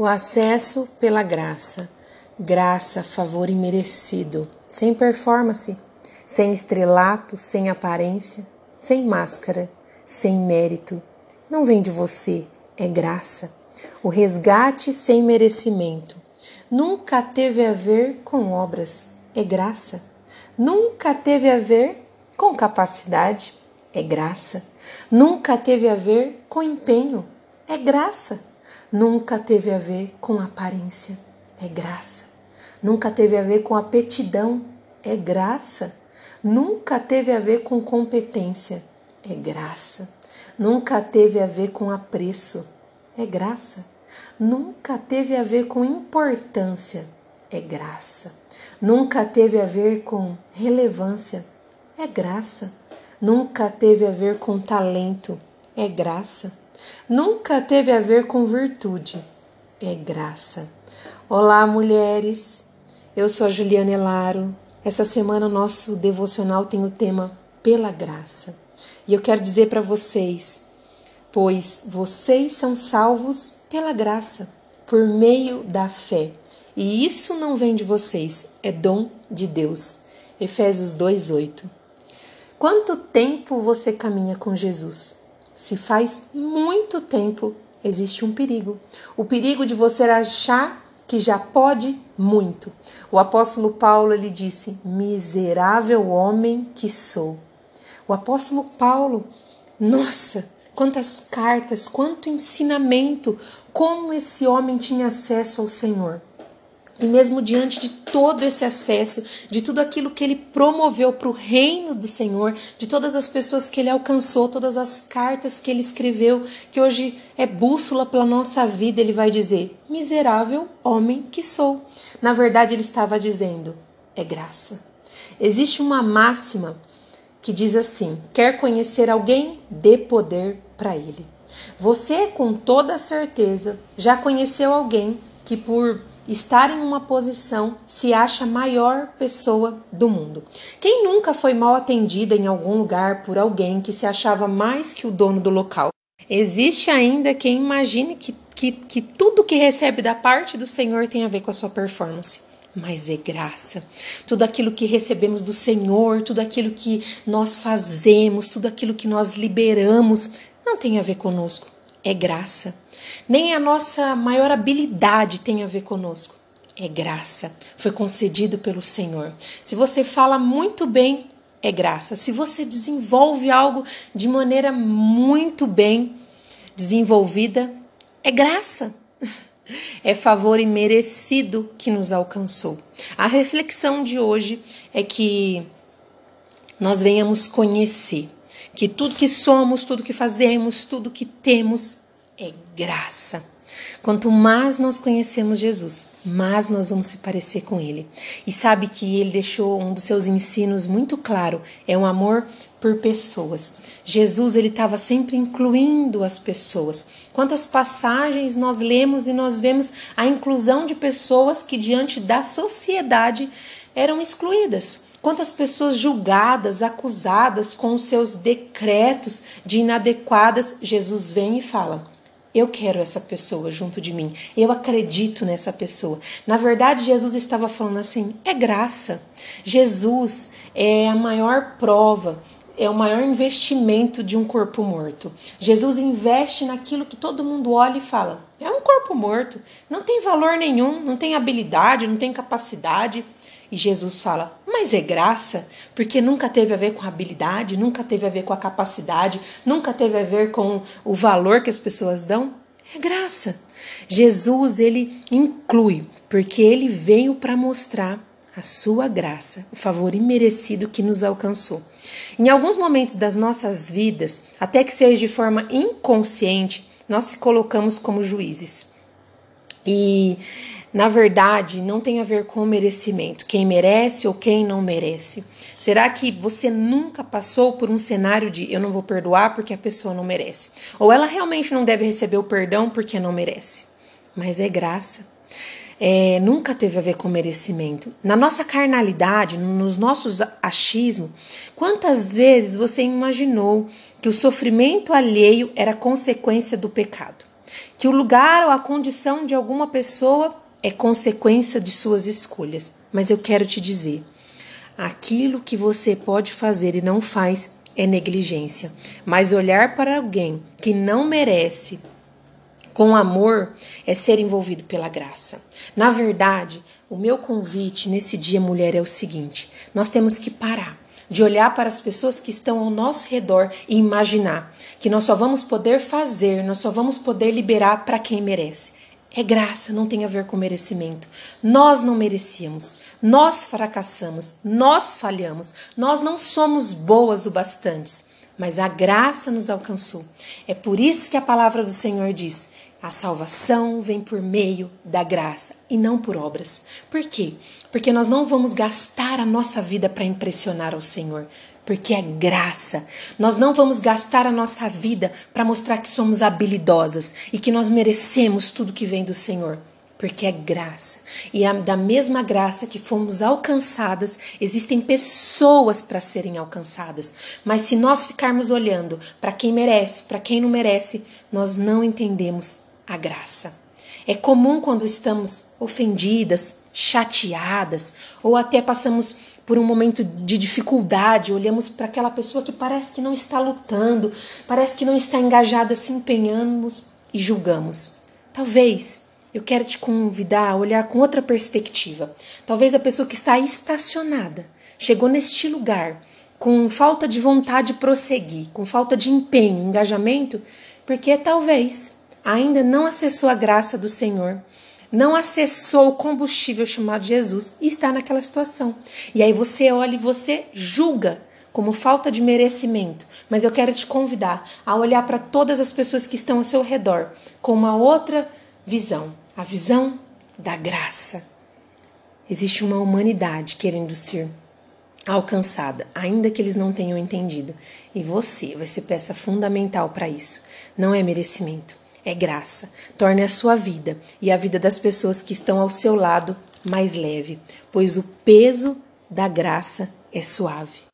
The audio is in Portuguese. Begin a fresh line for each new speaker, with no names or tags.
O acesso pela graça, graça, favor imerecido, sem performance, sem estrelato, sem aparência, sem máscara, sem mérito. Não vem de você, é graça. O resgate sem merecimento. Nunca teve a ver com obras, é graça. Nunca teve a ver com capacidade, é graça. Nunca teve a ver com empenho, é graça. Nunca teve a ver com aparência, é graça. Nunca teve a ver com aptidão, é graça. Nunca teve a ver com competência, é graça. Nunca teve a ver com apreço, é graça. Nunca teve a ver com importância, é graça. Nunca teve a ver com relevância, é graça. Nunca teve a ver com talento, é graça nunca teve a ver com virtude, é graça. Olá, mulheres. Eu sou a Juliana Elaro. Essa semana o nosso devocional tem o tema pela graça. E eu quero dizer para vocês, pois vocês são salvos pela graça, por meio da fé. E isso não vem de vocês, é dom de Deus. Efésios 2:8. Quanto tempo você caminha com Jesus? Se faz muito tempo, existe um perigo. O perigo de você achar que já pode muito. O apóstolo Paulo ele disse: "Miserável homem que sou". O apóstolo Paulo, nossa, quantas cartas, quanto ensinamento, como esse homem tinha acesso ao Senhor. E mesmo diante de todo esse acesso, de tudo aquilo que ele promoveu para o reino do Senhor, de todas as pessoas que ele alcançou, todas as cartas que ele escreveu, que hoje é bússola para a nossa vida, ele vai dizer: Miserável homem que sou. Na verdade, ele estava dizendo: É graça. Existe uma máxima que diz assim: Quer conhecer alguém? Dê poder para ele. Você, com toda certeza, já conheceu alguém que, por estar em uma posição se acha a maior pessoa do mundo. Quem nunca foi mal atendida em algum lugar por alguém que se achava mais que o dono do local? Existe ainda quem imagine que, que, que tudo que recebe da parte do Senhor tem a ver com a sua performance mas é graça. Tudo aquilo que recebemos do Senhor, tudo aquilo que nós fazemos, tudo aquilo que nós liberamos, não tem a ver conosco, é graça. Nem a nossa maior habilidade tem a ver conosco. É graça. Foi concedido pelo Senhor. Se você fala muito bem, é graça. Se você desenvolve algo de maneira muito bem desenvolvida, é graça. É favor imerecido que nos alcançou. A reflexão de hoje é que nós venhamos conhecer que tudo que somos, tudo que fazemos, tudo que temos é graça. Quanto mais nós conhecemos Jesus, mais nós vamos se parecer com Ele. E sabe que Ele deixou um dos seus ensinos muito claro: é um amor por pessoas. Jesus ele estava sempre incluindo as pessoas. Quantas passagens nós lemos e nós vemos a inclusão de pessoas que diante da sociedade eram excluídas. Quantas pessoas julgadas, acusadas com os seus decretos de inadequadas, Jesus vem e fala: eu quero essa pessoa junto de mim. Eu acredito nessa pessoa. Na verdade, Jesus estava falando assim: é graça. Jesus é a maior prova, é o maior investimento de um corpo morto. Jesus investe naquilo que todo mundo olha e fala: é um corpo morto, não tem valor nenhum, não tem habilidade, não tem capacidade. E Jesus fala: Mas é graça, porque nunca teve a ver com habilidade, nunca teve a ver com a capacidade, nunca teve a ver com o valor que as pessoas dão. É graça. Jesus, ele inclui, porque ele veio para mostrar a sua graça, o favor imerecido que nos alcançou. Em alguns momentos das nossas vidas, até que seja de forma inconsciente, nós se colocamos como juízes. E na verdade, não tem a ver com merecimento, quem merece ou quem não merece. Será que você nunca passou por um cenário de eu não vou perdoar porque a pessoa não merece? Ou ela realmente não deve receber o perdão porque não merece? Mas é graça. É, nunca teve a ver com merecimento. Na nossa carnalidade, nos nossos achismos, quantas vezes você imaginou que o sofrimento alheio era consequência do pecado? que o lugar ou a condição de alguma pessoa é consequência de suas escolhas. Mas eu quero te dizer, aquilo que você pode fazer e não faz é negligência. Mas olhar para alguém que não merece com amor é ser envolvido pela graça. Na verdade, o meu convite nesse dia, mulher, é o seguinte: nós temos que parar de olhar para as pessoas que estão ao nosso redor e imaginar que nós só vamos poder fazer, nós só vamos poder liberar para quem merece. É graça, não tem a ver com merecimento. Nós não merecíamos, nós fracassamos, nós falhamos, nós não somos boas o bastantes, mas a graça nos alcançou. É por isso que a palavra do Senhor diz: a salvação vem por meio da graça e não por obras. Por quê? Porque nós não vamos gastar a nossa vida para impressionar ao Senhor, porque é graça. Nós não vamos gastar a nossa vida para mostrar que somos habilidosas e que nós merecemos tudo que vem do Senhor, porque é graça. E da mesma graça que fomos alcançadas, existem pessoas para serem alcançadas. Mas se nós ficarmos olhando para quem merece, para quem não merece, nós não entendemos a graça. É comum quando estamos ofendidas, chateadas ou até passamos por um momento de dificuldade, olhamos para aquela pessoa que parece que não está lutando, parece que não está engajada, se empenhamos e julgamos. Talvez eu quero te convidar a olhar com outra perspectiva. Talvez a pessoa que está estacionada chegou neste lugar com falta de vontade de prosseguir, com falta de empenho, engajamento, porque talvez ainda não acessou a graça do Senhor, não acessou o combustível chamado Jesus e está naquela situação. E aí você olha e você julga como falta de merecimento. Mas eu quero te convidar a olhar para todas as pessoas que estão ao seu redor com uma outra visão, a visão da graça. Existe uma humanidade querendo ser alcançada, ainda que eles não tenham entendido. E você vai ser peça fundamental para isso. Não é merecimento é graça. Torne a sua vida e a vida das pessoas que estão ao seu lado mais leve, pois o peso da graça é suave.